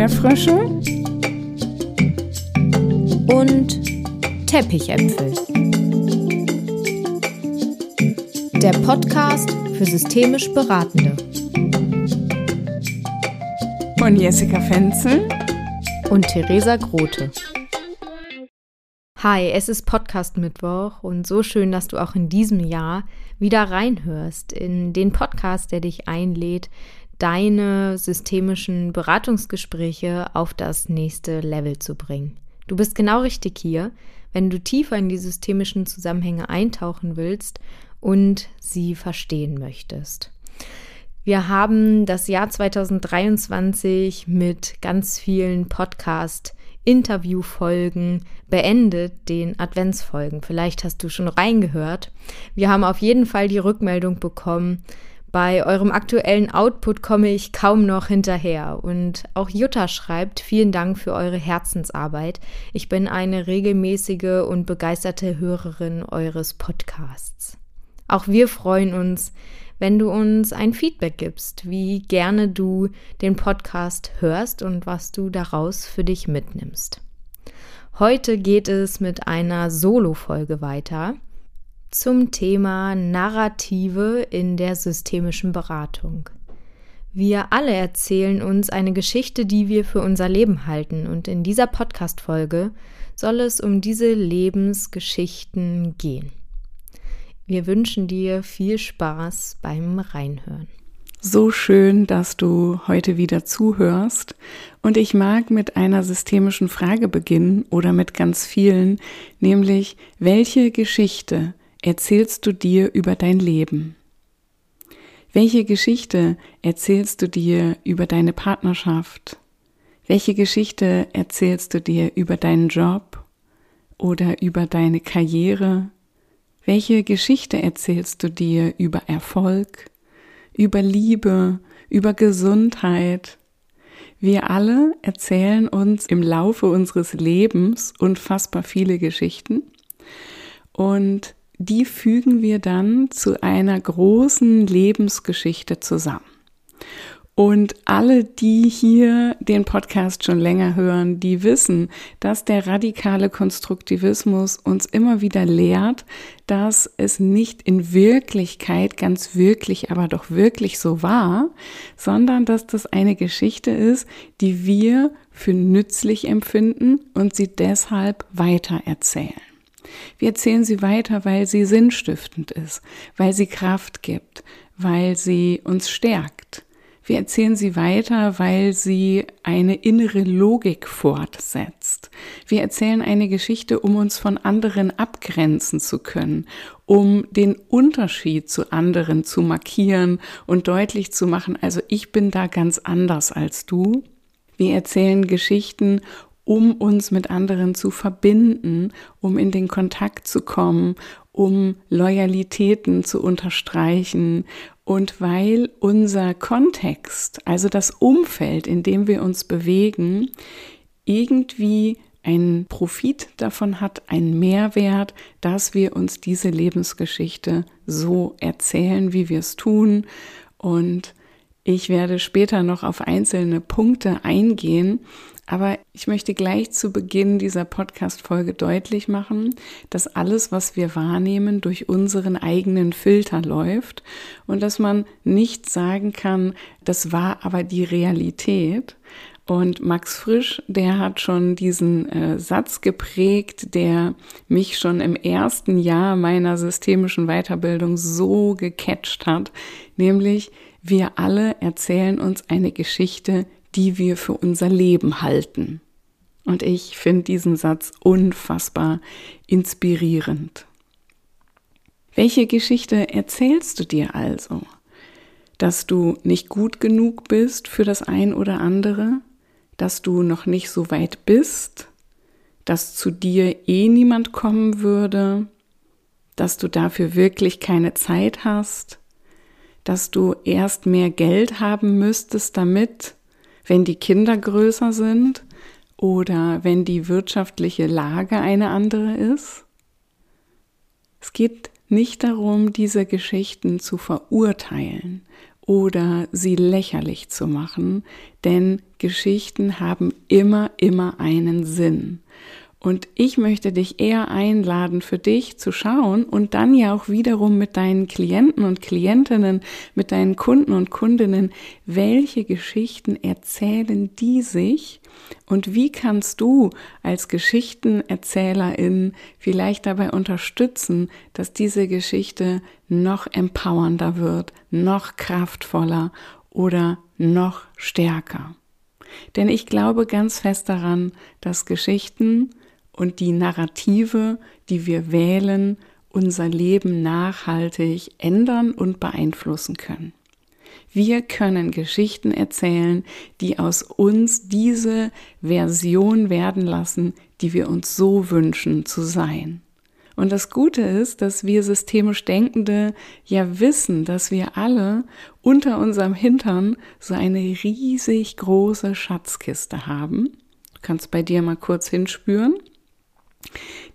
Erdbeerfrösche und Teppichäpfel. Der Podcast für systemisch Beratende. Von Jessica Fenzel und Theresa Grote. Hi, es ist Podcast Mittwoch und so schön, dass du auch in diesem Jahr wieder reinhörst in den Podcast, der dich einlädt, deine systemischen Beratungsgespräche auf das nächste Level zu bringen. Du bist genau richtig hier, wenn du tiefer in die systemischen Zusammenhänge eintauchen willst und sie verstehen möchtest. Wir haben das Jahr 2023 mit ganz vielen Podcast Interviewfolgen beendet, den Adventsfolgen. Vielleicht hast du schon reingehört. Wir haben auf jeden Fall die Rückmeldung bekommen, bei eurem aktuellen Output komme ich kaum noch hinterher. Und auch Jutta schreibt, vielen Dank für eure Herzensarbeit. Ich bin eine regelmäßige und begeisterte Hörerin eures Podcasts. Auch wir freuen uns, wenn du uns ein Feedback gibst, wie gerne du den Podcast hörst und was du daraus für dich mitnimmst. Heute geht es mit einer Solo-Folge weiter zum Thema Narrative in der systemischen Beratung. Wir alle erzählen uns eine Geschichte, die wir für unser Leben halten, und in dieser Podcast-Folge soll es um diese Lebensgeschichten gehen. Wir wünschen dir viel Spaß beim Reinhören. So schön, dass du heute wieder zuhörst. Und ich mag mit einer systemischen Frage beginnen oder mit ganz vielen, nämlich welche Geschichte erzählst du dir über dein Leben? Welche Geschichte erzählst du dir über deine Partnerschaft? Welche Geschichte erzählst du dir über deinen Job oder über deine Karriere? Welche Geschichte erzählst du dir über Erfolg, über Liebe, über Gesundheit? Wir alle erzählen uns im Laufe unseres Lebens unfassbar viele Geschichten und die fügen wir dann zu einer großen Lebensgeschichte zusammen. Und alle, die hier den Podcast schon länger hören, die wissen, dass der radikale Konstruktivismus uns immer wieder lehrt, dass es nicht in Wirklichkeit ganz wirklich, aber doch wirklich so war, sondern dass das eine Geschichte ist, die wir für nützlich empfinden und sie deshalb weiter erzählen. Wir erzählen sie weiter, weil sie sinnstiftend ist, weil sie Kraft gibt, weil sie uns stärkt. Wir erzählen sie weiter, weil sie eine innere Logik fortsetzt. Wir erzählen eine Geschichte, um uns von anderen abgrenzen zu können, um den Unterschied zu anderen zu markieren und deutlich zu machen, also ich bin da ganz anders als du. Wir erzählen Geschichten, um uns mit anderen zu verbinden, um in den Kontakt zu kommen, um Loyalitäten zu unterstreichen und weil unser Kontext, also das Umfeld, in dem wir uns bewegen, irgendwie einen Profit davon hat, einen Mehrwert, dass wir uns diese Lebensgeschichte so erzählen, wie wir es tun. Und ich werde später noch auf einzelne Punkte eingehen, aber ich möchte gleich zu Beginn dieser Podcast-Folge deutlich machen, dass alles, was wir wahrnehmen, durch unseren eigenen Filter läuft und dass man nicht sagen kann, das war aber die Realität. Und Max Frisch, der hat schon diesen äh, Satz geprägt, der mich schon im ersten Jahr meiner systemischen Weiterbildung so gecatcht hat, nämlich wir alle erzählen uns eine Geschichte, die wir für unser Leben halten. Und ich finde diesen Satz unfassbar inspirierend. Welche Geschichte erzählst du dir also? Dass du nicht gut genug bist für das ein oder andere? Dass du noch nicht so weit bist? Dass zu dir eh niemand kommen würde? Dass du dafür wirklich keine Zeit hast? Dass du erst mehr Geld haben müsstest, damit wenn die Kinder größer sind oder wenn die wirtschaftliche Lage eine andere ist. Es geht nicht darum, diese Geschichten zu verurteilen oder sie lächerlich zu machen, denn Geschichten haben immer, immer einen Sinn. Und ich möchte dich eher einladen, für dich zu schauen und dann ja auch wiederum mit deinen Klienten und Klientinnen, mit deinen Kunden und Kundinnen, welche Geschichten erzählen die sich und wie kannst du als Geschichtenerzählerin vielleicht dabei unterstützen, dass diese Geschichte noch empowernder wird, noch kraftvoller oder noch stärker. Denn ich glaube ganz fest daran, dass Geschichten und die Narrative, die wir wählen, unser Leben nachhaltig ändern und beeinflussen können. Wir können Geschichten erzählen, die aus uns diese Version werden lassen, die wir uns so wünschen zu sein. Und das Gute ist, dass wir systemisch Denkende ja wissen, dass wir alle unter unserem Hintern so eine riesig große Schatzkiste haben. Du kannst bei dir mal kurz hinspüren.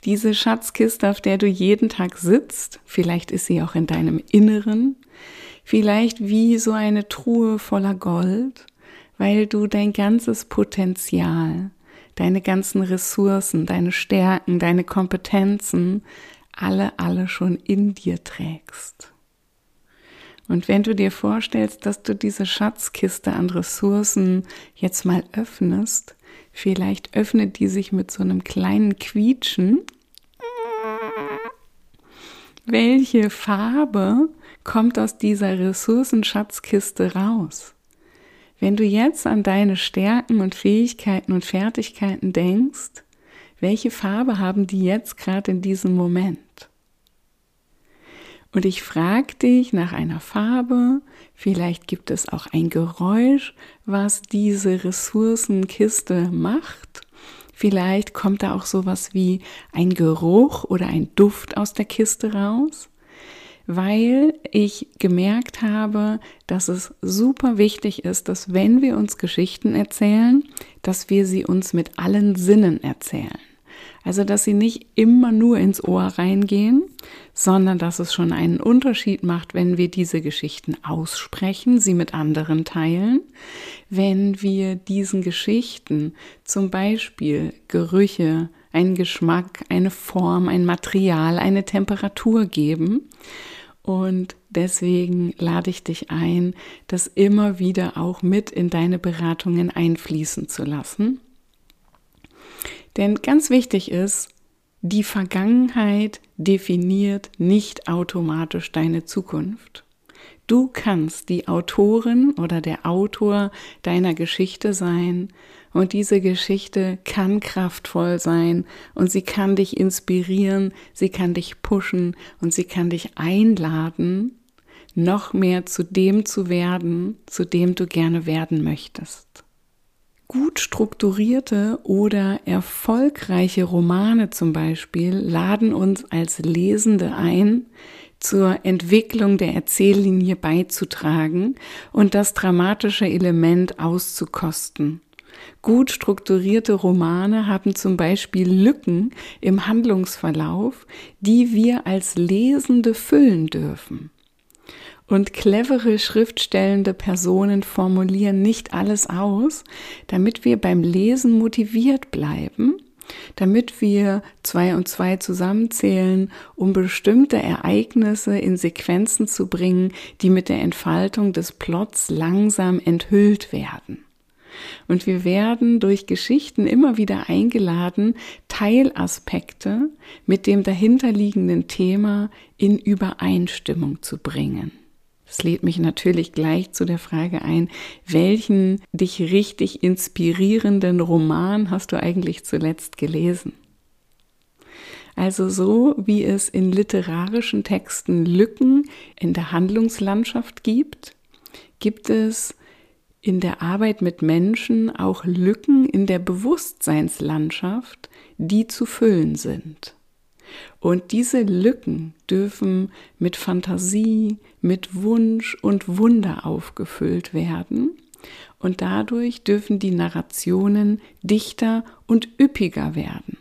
Diese Schatzkiste, auf der du jeden Tag sitzt, vielleicht ist sie auch in deinem Inneren, vielleicht wie so eine Truhe voller Gold, weil du dein ganzes Potenzial, deine ganzen Ressourcen, deine Stärken, deine Kompetenzen, alle, alle schon in dir trägst. Und wenn du dir vorstellst, dass du diese Schatzkiste an Ressourcen jetzt mal öffnest, Vielleicht öffnet die sich mit so einem kleinen Quietschen. Welche Farbe kommt aus dieser Ressourcenschatzkiste raus? Wenn du jetzt an deine Stärken und Fähigkeiten und Fertigkeiten denkst, welche Farbe haben die jetzt gerade in diesem Moment? Und ich frage dich nach einer Farbe, vielleicht gibt es auch ein Geräusch, was diese Ressourcenkiste macht. Vielleicht kommt da auch sowas wie ein Geruch oder ein Duft aus der Kiste raus, weil ich gemerkt habe, dass es super wichtig ist, dass wenn wir uns Geschichten erzählen, dass wir sie uns mit allen Sinnen erzählen. Also, dass sie nicht immer nur ins Ohr reingehen, sondern dass es schon einen Unterschied macht, wenn wir diese Geschichten aussprechen, sie mit anderen teilen, wenn wir diesen Geschichten zum Beispiel Gerüche, einen Geschmack, eine Form, ein Material, eine Temperatur geben. Und deswegen lade ich dich ein, das immer wieder auch mit in deine Beratungen einfließen zu lassen. Denn ganz wichtig ist, die Vergangenheit definiert nicht automatisch deine Zukunft. Du kannst die Autorin oder der Autor deiner Geschichte sein und diese Geschichte kann kraftvoll sein und sie kann dich inspirieren, sie kann dich pushen und sie kann dich einladen, noch mehr zu dem zu werden, zu dem du gerne werden möchtest. Gut strukturierte oder erfolgreiche Romane zum Beispiel laden uns als Lesende ein, zur Entwicklung der Erzähllinie beizutragen und das dramatische Element auszukosten. Gut strukturierte Romane haben zum Beispiel Lücken im Handlungsverlauf, die wir als Lesende füllen dürfen. Und clevere schriftstellende Personen formulieren nicht alles aus, damit wir beim Lesen motiviert bleiben, damit wir zwei und zwei zusammenzählen, um bestimmte Ereignisse in Sequenzen zu bringen, die mit der Entfaltung des Plots langsam enthüllt werden. Und wir werden durch Geschichten immer wieder eingeladen, Teilaspekte mit dem dahinterliegenden Thema in Übereinstimmung zu bringen. Das lädt mich natürlich gleich zu der Frage ein, welchen dich richtig inspirierenden Roman hast du eigentlich zuletzt gelesen? Also so wie es in literarischen Texten Lücken in der Handlungslandschaft gibt, gibt es in der Arbeit mit Menschen auch Lücken in der Bewusstseinslandschaft, die zu füllen sind. Und diese Lücken dürfen mit Fantasie, mit Wunsch und Wunder aufgefüllt werden. Und dadurch dürfen die Narrationen dichter und üppiger werden.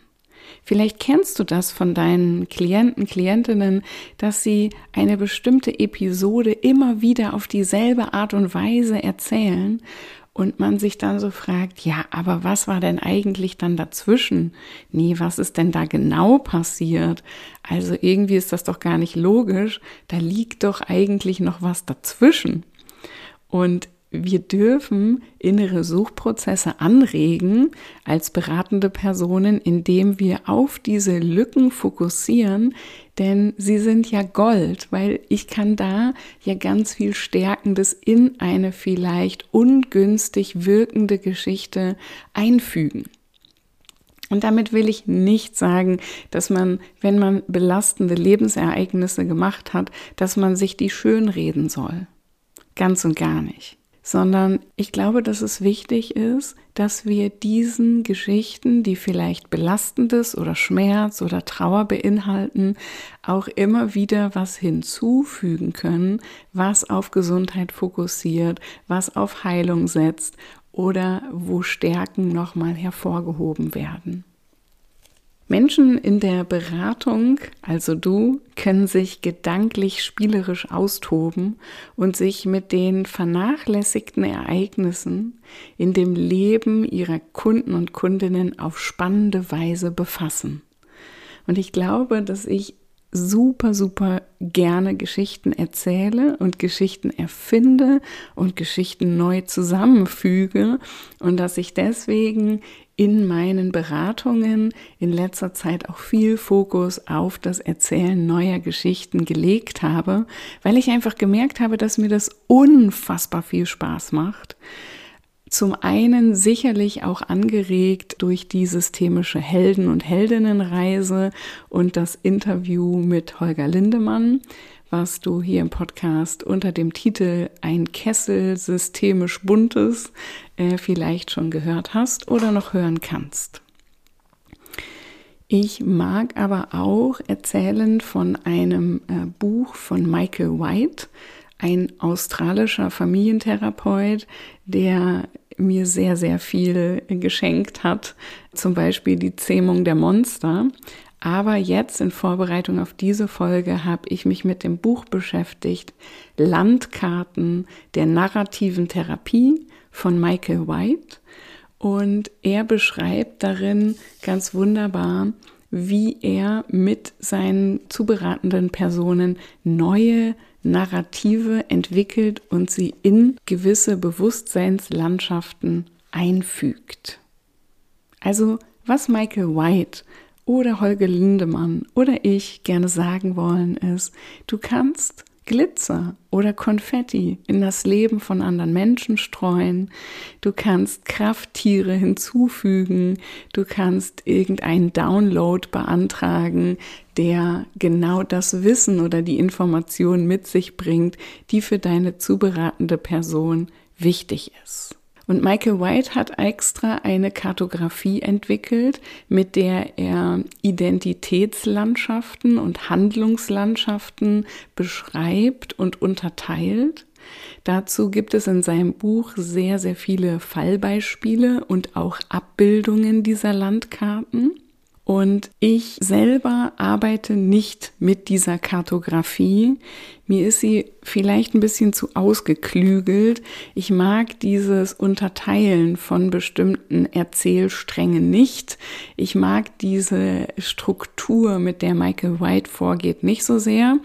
Vielleicht kennst du das von deinen Klienten, Klientinnen, dass sie eine bestimmte Episode immer wieder auf dieselbe Art und Weise erzählen und man sich dann so fragt, ja, aber was war denn eigentlich dann dazwischen? Nee, was ist denn da genau passiert? Also irgendwie ist das doch gar nicht logisch, da liegt doch eigentlich noch was dazwischen. Und wir dürfen innere Suchprozesse anregen als beratende Personen, indem wir auf diese Lücken fokussieren, denn sie sind ja Gold, weil ich kann da ja ganz viel Stärkendes in eine vielleicht ungünstig wirkende Geschichte einfügen. Und damit will ich nicht sagen, dass man, wenn man belastende Lebensereignisse gemacht hat, dass man sich die schönreden soll. Ganz und gar nicht sondern ich glaube, dass es wichtig ist, dass wir diesen Geschichten, die vielleicht belastendes oder Schmerz oder Trauer beinhalten, auch immer wieder was hinzufügen können, was auf Gesundheit fokussiert, was auf Heilung setzt oder wo Stärken nochmal hervorgehoben werden. Menschen in der Beratung, also du, können sich gedanklich spielerisch austoben und sich mit den vernachlässigten Ereignissen in dem Leben ihrer Kunden und Kundinnen auf spannende Weise befassen. Und ich glaube, dass ich super, super gerne Geschichten erzähle und Geschichten erfinde und Geschichten neu zusammenfüge und dass ich deswegen in meinen Beratungen in letzter Zeit auch viel Fokus auf das Erzählen neuer Geschichten gelegt habe, weil ich einfach gemerkt habe, dass mir das unfassbar viel Spaß macht. Zum einen sicherlich auch angeregt durch die systemische Helden- und Heldinnenreise und das Interview mit Holger Lindemann, was du hier im Podcast unter dem Titel Ein Kessel systemisch buntes äh, vielleicht schon gehört hast oder noch hören kannst. Ich mag aber auch erzählen von einem äh, Buch von Michael White, ein australischer Familientherapeut, der mir sehr, sehr viel geschenkt hat. Zum Beispiel die Zähmung der Monster. Aber jetzt in Vorbereitung auf diese Folge habe ich mich mit dem Buch beschäftigt, Landkarten der narrativen Therapie von Michael White. Und er beschreibt darin ganz wunderbar, wie er mit seinen zu beratenden Personen neue Narrative entwickelt und sie in gewisse Bewusstseinslandschaften einfügt. Also was Michael White oder Holger Lindemann oder ich gerne sagen wollen, ist, du kannst Glitzer oder Konfetti in das Leben von anderen Menschen streuen. Du kannst Krafttiere hinzufügen. Du kannst irgendeinen Download beantragen, der genau das Wissen oder die Information mit sich bringt, die für deine zuberatende Person wichtig ist. Und Michael White hat extra eine Kartografie entwickelt, mit der er Identitätslandschaften und Handlungslandschaften beschreibt und unterteilt. Dazu gibt es in seinem Buch sehr, sehr viele Fallbeispiele und auch Abbildungen dieser Landkarten. Und ich selber arbeite nicht mit dieser Kartografie. Mir ist sie vielleicht ein bisschen zu ausgeklügelt. Ich mag dieses Unterteilen von bestimmten Erzählsträngen nicht. Ich mag diese Struktur, mit der Michael White vorgeht, nicht so sehr.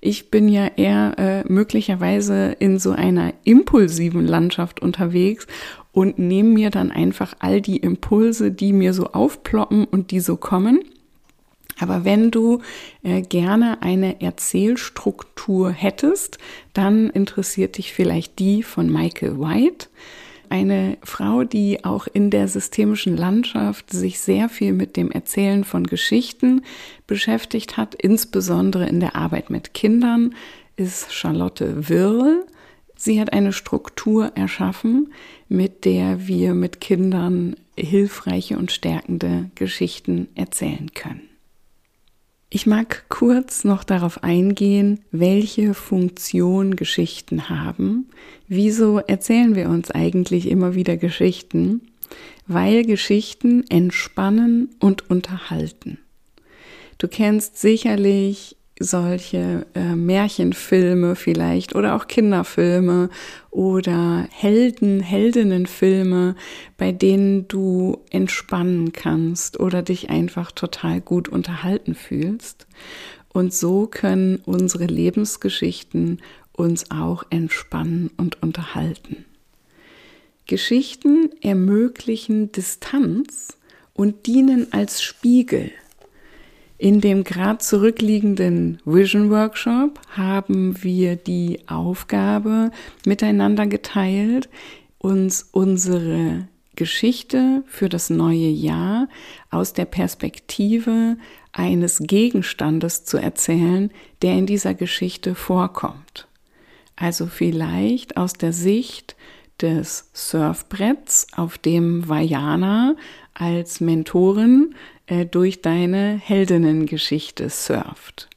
Ich bin ja eher äh, möglicherweise in so einer impulsiven Landschaft unterwegs und nehme mir dann einfach all die Impulse, die mir so aufploppen und die so kommen. Aber wenn du äh, gerne eine Erzählstruktur hättest, dann interessiert dich vielleicht die von Michael White. Eine Frau, die auch in der systemischen Landschaft sich sehr viel mit dem Erzählen von Geschichten beschäftigt hat, insbesondere in der Arbeit mit Kindern, ist Charlotte Wirl. Sie hat eine Struktur erschaffen, mit der wir mit Kindern hilfreiche und stärkende Geschichten erzählen können. Ich mag kurz noch darauf eingehen, welche Funktion Geschichten haben. Wieso erzählen wir uns eigentlich immer wieder Geschichten? weil Geschichten entspannen und unterhalten. Du kennst sicherlich solche äh, Märchenfilme vielleicht oder auch Kinderfilme oder Helden, Heldinnenfilme, bei denen du entspannen kannst oder dich einfach total gut unterhalten fühlst. Und so können unsere Lebensgeschichten uns auch entspannen und unterhalten. Geschichten ermöglichen Distanz und dienen als Spiegel in dem gerade zurückliegenden Vision Workshop haben wir die Aufgabe miteinander geteilt, uns unsere Geschichte für das neue Jahr aus der Perspektive eines Gegenstandes zu erzählen, der in dieser Geschichte vorkommt. Also vielleicht aus der Sicht des Surfbretts, auf dem Vajana als Mentorin äh, durch deine Heldinnengeschichte surft.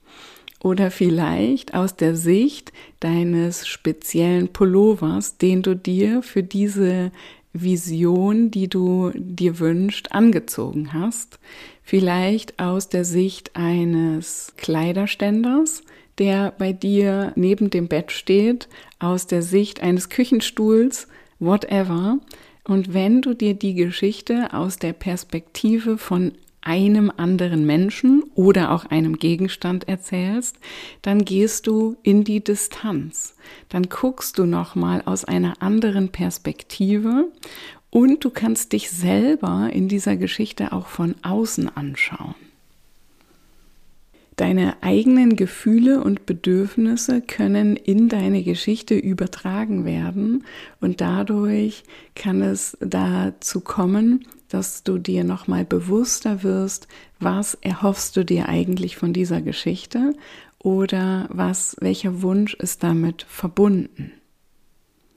Oder vielleicht aus der Sicht deines speziellen Pullovers, den du dir für diese Vision, die du dir wünscht, angezogen hast. Vielleicht aus der Sicht eines Kleiderständers, der bei dir neben dem Bett steht, aus der Sicht eines Küchenstuhls, whatever. Und wenn du dir die Geschichte aus der Perspektive von einem anderen Menschen oder auch einem Gegenstand erzählst, dann gehst du in die Distanz. Dann guckst du noch mal aus einer anderen Perspektive und du kannst dich selber in dieser Geschichte auch von außen anschauen. Deine eigenen Gefühle und Bedürfnisse können in deine Geschichte übertragen werden und dadurch kann es dazu kommen, dass du dir nochmal bewusster wirst, was erhoffst du dir eigentlich von dieser Geschichte oder was, welcher Wunsch ist damit verbunden.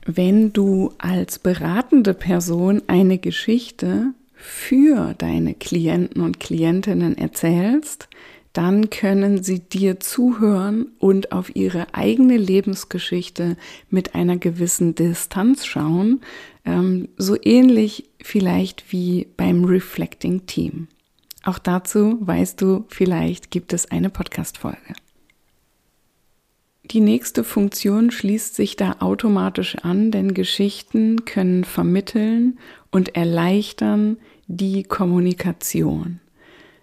Wenn du als beratende Person eine Geschichte für deine Klienten und Klientinnen erzählst, dann können sie dir zuhören und auf ihre eigene Lebensgeschichte mit einer gewissen Distanz schauen, ähm, so ähnlich vielleicht wie beim Reflecting Team. Auch dazu weißt du, vielleicht gibt es eine Podcast-Folge. Die nächste Funktion schließt sich da automatisch an, denn Geschichten können vermitteln und erleichtern die Kommunikation.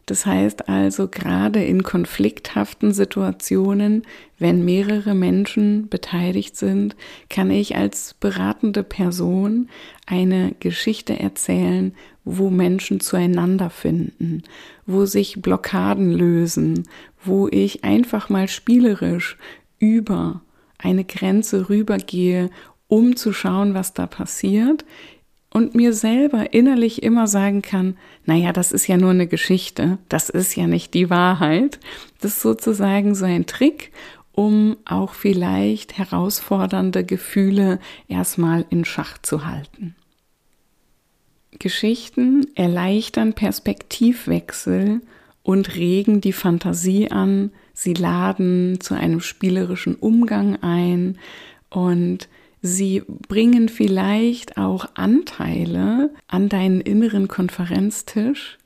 Das heißt also, gerade in konflikthaften Situationen, wenn mehrere Menschen beteiligt sind, kann ich als beratende Person eine Geschichte erzählen, wo Menschen zueinander finden, wo sich Blockaden lösen, wo ich einfach mal spielerisch über eine Grenze rübergehe, um zu schauen, was da passiert, und mir selber innerlich immer sagen kann, naja, das ist ja nur eine Geschichte, das ist ja nicht die Wahrheit. Das ist sozusagen so ein Trick, um auch vielleicht herausfordernde Gefühle erstmal in Schach zu halten. Geschichten erleichtern Perspektivwechsel und regen die Fantasie an, sie laden zu einem spielerischen Umgang ein und Sie bringen vielleicht auch Anteile an deinen inneren Konferenztisch,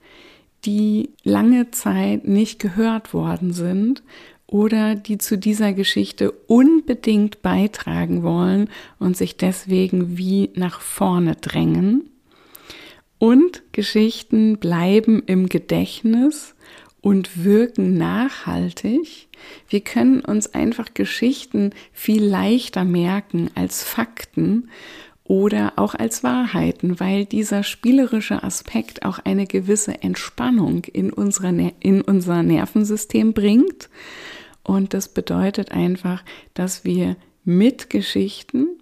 die lange Zeit nicht gehört worden sind oder die zu dieser Geschichte unbedingt beitragen wollen und sich deswegen wie nach vorne drängen. Und Geschichten bleiben im Gedächtnis und wirken nachhaltig. Wir können uns einfach Geschichten viel leichter merken als Fakten oder auch als Wahrheiten, weil dieser spielerische Aspekt auch eine gewisse Entspannung in, unserer, in unser Nervensystem bringt. Und das bedeutet einfach, dass wir mit Geschichten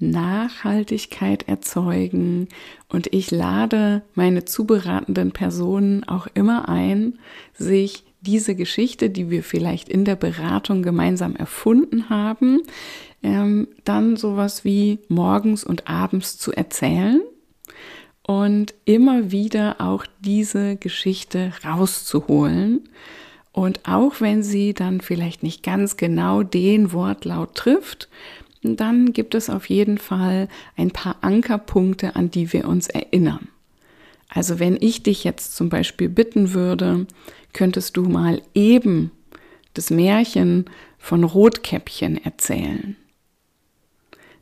Nachhaltigkeit erzeugen und ich lade meine zuberatenden Personen auch immer ein, sich diese Geschichte, die wir vielleicht in der Beratung gemeinsam erfunden haben, ähm, dann sowas wie morgens und abends zu erzählen und immer wieder auch diese Geschichte rauszuholen. Und auch wenn sie dann vielleicht nicht ganz genau den Wortlaut trifft, dann gibt es auf jeden Fall ein paar Ankerpunkte, an die wir uns erinnern. Also wenn ich dich jetzt zum Beispiel bitten würde, könntest du mal eben das Märchen von Rotkäppchen erzählen.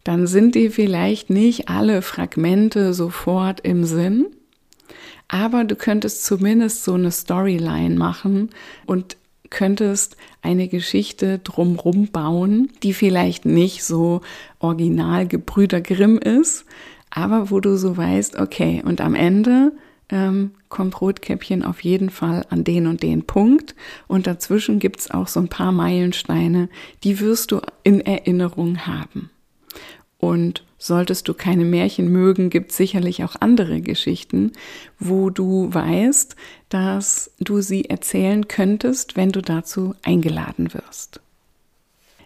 Dann sind dir vielleicht nicht alle Fragmente sofort im Sinn, aber du könntest zumindest so eine Storyline machen und könntest eine Geschichte drumrum bauen, die vielleicht nicht so original Gebrüder Grimm ist, aber wo du so weißt, okay, und am Ende ähm, kommt Rotkäppchen auf jeden Fall an den und den Punkt und dazwischen gibt es auch so ein paar Meilensteine, die wirst du in Erinnerung haben. Und solltest du keine Märchen mögen, gibt sicherlich auch andere Geschichten, wo du weißt, dass du sie erzählen könntest, wenn du dazu eingeladen wirst.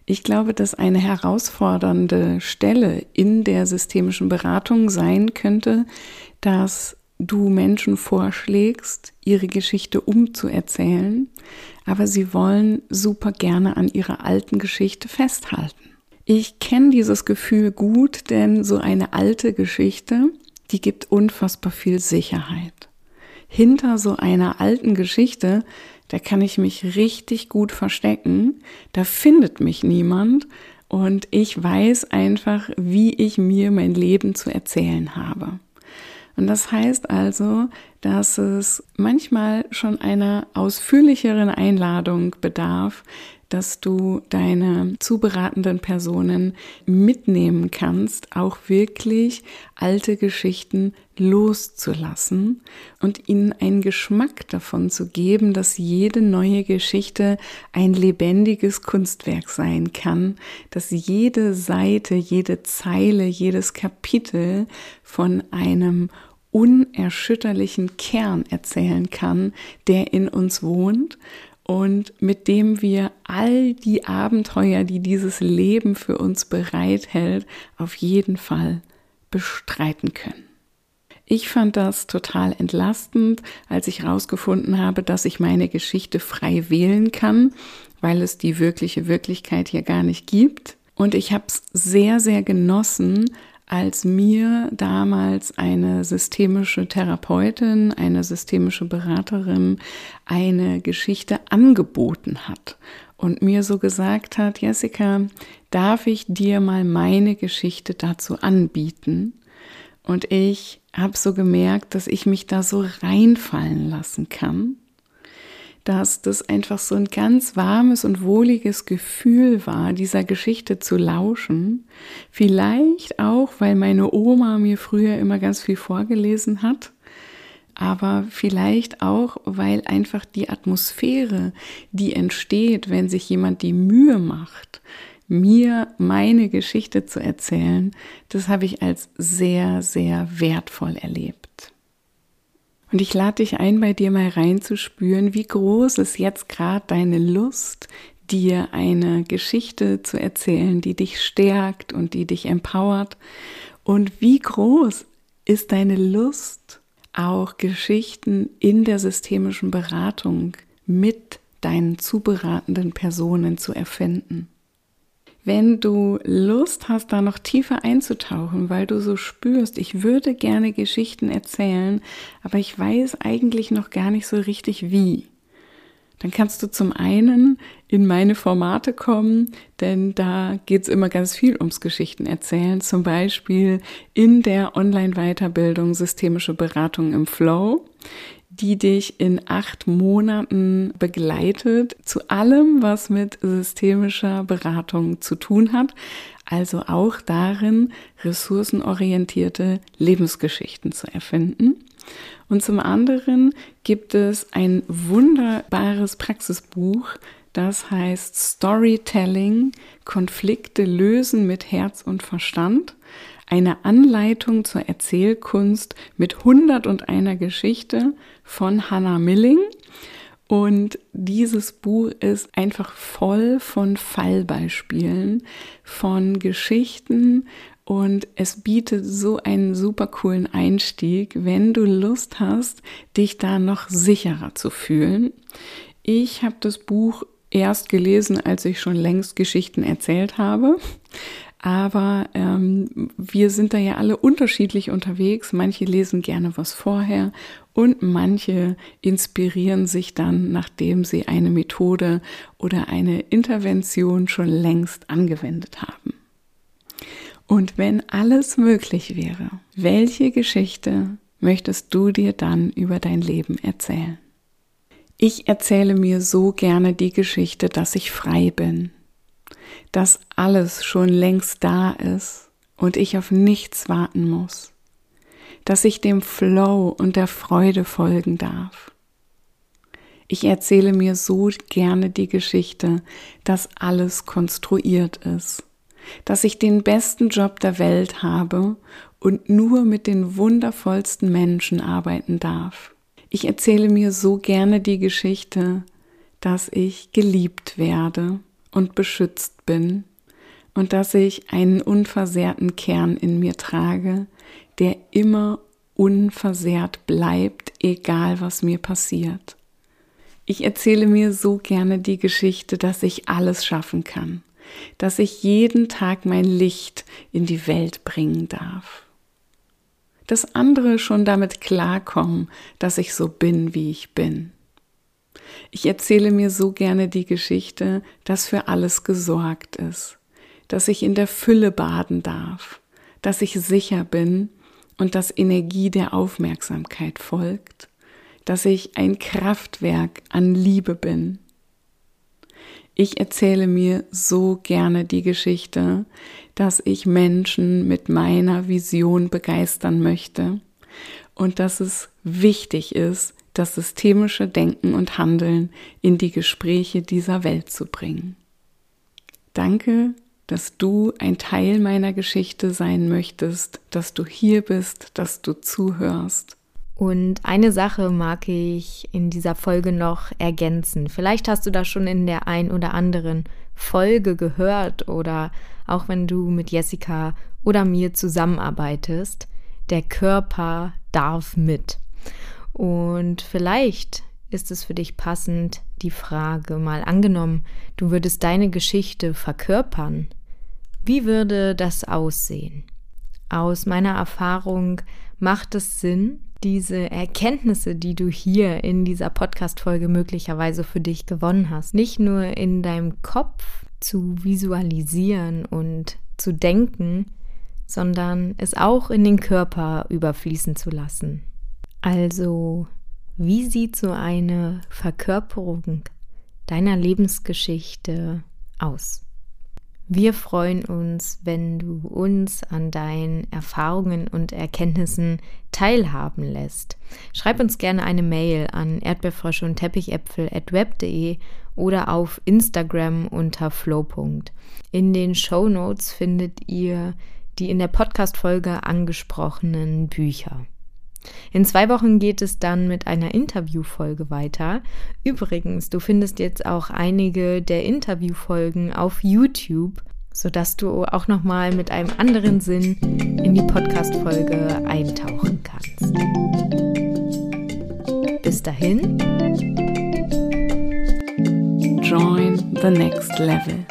Ich glaube, dass eine herausfordernde Stelle in der systemischen Beratung sein könnte, dass du Menschen vorschlägst, ihre Geschichte umzuerzählen, aber sie wollen super gerne an ihrer alten Geschichte festhalten. Ich kenne dieses Gefühl gut, denn so eine alte Geschichte, die gibt unfassbar viel Sicherheit. Hinter so einer alten Geschichte, da kann ich mich richtig gut verstecken, da findet mich niemand und ich weiß einfach, wie ich mir mein Leben zu erzählen habe. Und das heißt also, dass es manchmal schon einer ausführlicheren Einladung bedarf, dass du deine zuberatenden Personen mitnehmen kannst, auch wirklich alte Geschichten loszulassen und ihnen einen Geschmack davon zu geben, dass jede neue Geschichte ein lebendiges Kunstwerk sein kann, dass jede Seite, jede Zeile, jedes Kapitel von einem unerschütterlichen Kern erzählen kann, der in uns wohnt und mit dem wir all die Abenteuer, die dieses Leben für uns bereithält, auf jeden Fall bestreiten können. Ich fand das total entlastend, als ich herausgefunden habe, dass ich meine Geschichte frei wählen kann, weil es die wirkliche Wirklichkeit hier gar nicht gibt. Und ich habe es sehr, sehr genossen, als mir damals eine systemische Therapeutin, eine systemische Beraterin eine Geschichte angeboten hat und mir so gesagt hat, Jessica, darf ich dir mal meine Geschichte dazu anbieten? Und ich habe so gemerkt, dass ich mich da so reinfallen lassen kann dass das einfach so ein ganz warmes und wohliges Gefühl war, dieser Geschichte zu lauschen. Vielleicht auch, weil meine Oma mir früher immer ganz viel vorgelesen hat, aber vielleicht auch, weil einfach die Atmosphäre, die entsteht, wenn sich jemand die Mühe macht, mir meine Geschichte zu erzählen, das habe ich als sehr, sehr wertvoll erlebt. Und ich lade dich ein, bei dir mal reinzuspüren, wie groß ist jetzt gerade deine Lust, dir eine Geschichte zu erzählen, die dich stärkt und die dich empowert. Und wie groß ist deine Lust, auch Geschichten in der systemischen Beratung mit deinen zuberatenden Personen zu erfinden. Wenn du Lust hast, da noch tiefer einzutauchen, weil du so spürst, ich würde gerne Geschichten erzählen, aber ich weiß eigentlich noch gar nicht so richtig wie, dann kannst du zum einen in meine Formate kommen, denn da geht es immer ganz viel ums Geschichten erzählen, zum Beispiel in der Online-Weiterbildung Systemische Beratung im Flow die dich in acht Monaten begleitet zu allem, was mit systemischer Beratung zu tun hat. Also auch darin, ressourcenorientierte Lebensgeschichten zu erfinden. Und zum anderen gibt es ein wunderbares Praxisbuch, das heißt Storytelling, Konflikte lösen mit Herz und Verstand eine Anleitung zur Erzählkunst mit 101 Geschichte von Hannah Milling. Und dieses Buch ist einfach voll von Fallbeispielen, von Geschichten und es bietet so einen super coolen Einstieg, wenn du Lust hast, dich da noch sicherer zu fühlen. Ich habe das Buch erst gelesen, als ich schon längst Geschichten erzählt habe. Aber ähm, wir sind da ja alle unterschiedlich unterwegs. Manche lesen gerne was vorher und manche inspirieren sich dann, nachdem sie eine Methode oder eine Intervention schon längst angewendet haben. Und wenn alles möglich wäre, welche Geschichte möchtest du dir dann über dein Leben erzählen? Ich erzähle mir so gerne die Geschichte, dass ich frei bin, dass alles schon längst da ist und ich auf nichts warten muss, dass ich dem Flow und der Freude folgen darf. Ich erzähle mir so gerne die Geschichte, dass alles konstruiert ist, dass ich den besten Job der Welt habe und nur mit den wundervollsten Menschen arbeiten darf. Ich erzähle mir so gerne die Geschichte, dass ich geliebt werde und beschützt bin und dass ich einen unversehrten Kern in mir trage, der immer unversehrt bleibt, egal was mir passiert. Ich erzähle mir so gerne die Geschichte, dass ich alles schaffen kann, dass ich jeden Tag mein Licht in die Welt bringen darf. Dass andere schon damit klarkommen, dass ich so bin, wie ich bin. Ich erzähle mir so gerne die Geschichte, dass für alles gesorgt ist, dass ich in der Fülle baden darf, dass ich sicher bin und dass Energie der Aufmerksamkeit folgt, dass ich ein Kraftwerk an Liebe bin. Ich erzähle mir so gerne die Geschichte, dass ich Menschen mit meiner Vision begeistern möchte und dass es wichtig ist, das systemische Denken und Handeln in die Gespräche dieser Welt zu bringen. Danke, dass du ein Teil meiner Geschichte sein möchtest, dass du hier bist, dass du zuhörst. Und eine Sache mag ich in dieser Folge noch ergänzen. Vielleicht hast du das schon in der ein oder anderen Folge gehört oder auch wenn du mit Jessica oder mir zusammenarbeitest. Der Körper darf mit. Und vielleicht ist es für dich passend, die Frage mal angenommen, du würdest deine Geschichte verkörpern. Wie würde das aussehen? Aus meiner Erfahrung macht es Sinn, diese Erkenntnisse, die du hier in dieser Podcast-Folge möglicherweise für dich gewonnen hast, nicht nur in deinem Kopf zu visualisieren und zu denken, sondern es auch in den Körper überfließen zu lassen. Also, wie sieht so eine Verkörperung deiner Lebensgeschichte aus? Wir freuen uns, wenn du uns an deinen Erfahrungen und Erkenntnissen teilhaben lässt. Schreib uns gerne eine Mail an erdbeerfrösche und teppichäpfel at web.de oder auf Instagram unter flow. In den Show Notes findet ihr die in der Podcast-Folge angesprochenen Bücher. In zwei Wochen geht es dann mit einer Interviewfolge weiter. Übrigens, du findest jetzt auch einige der Interviewfolgen auf YouTube, sodass du auch nochmal mit einem anderen Sinn in die Podcast-Folge eintauchen kannst. Bis dahin. Join the next level.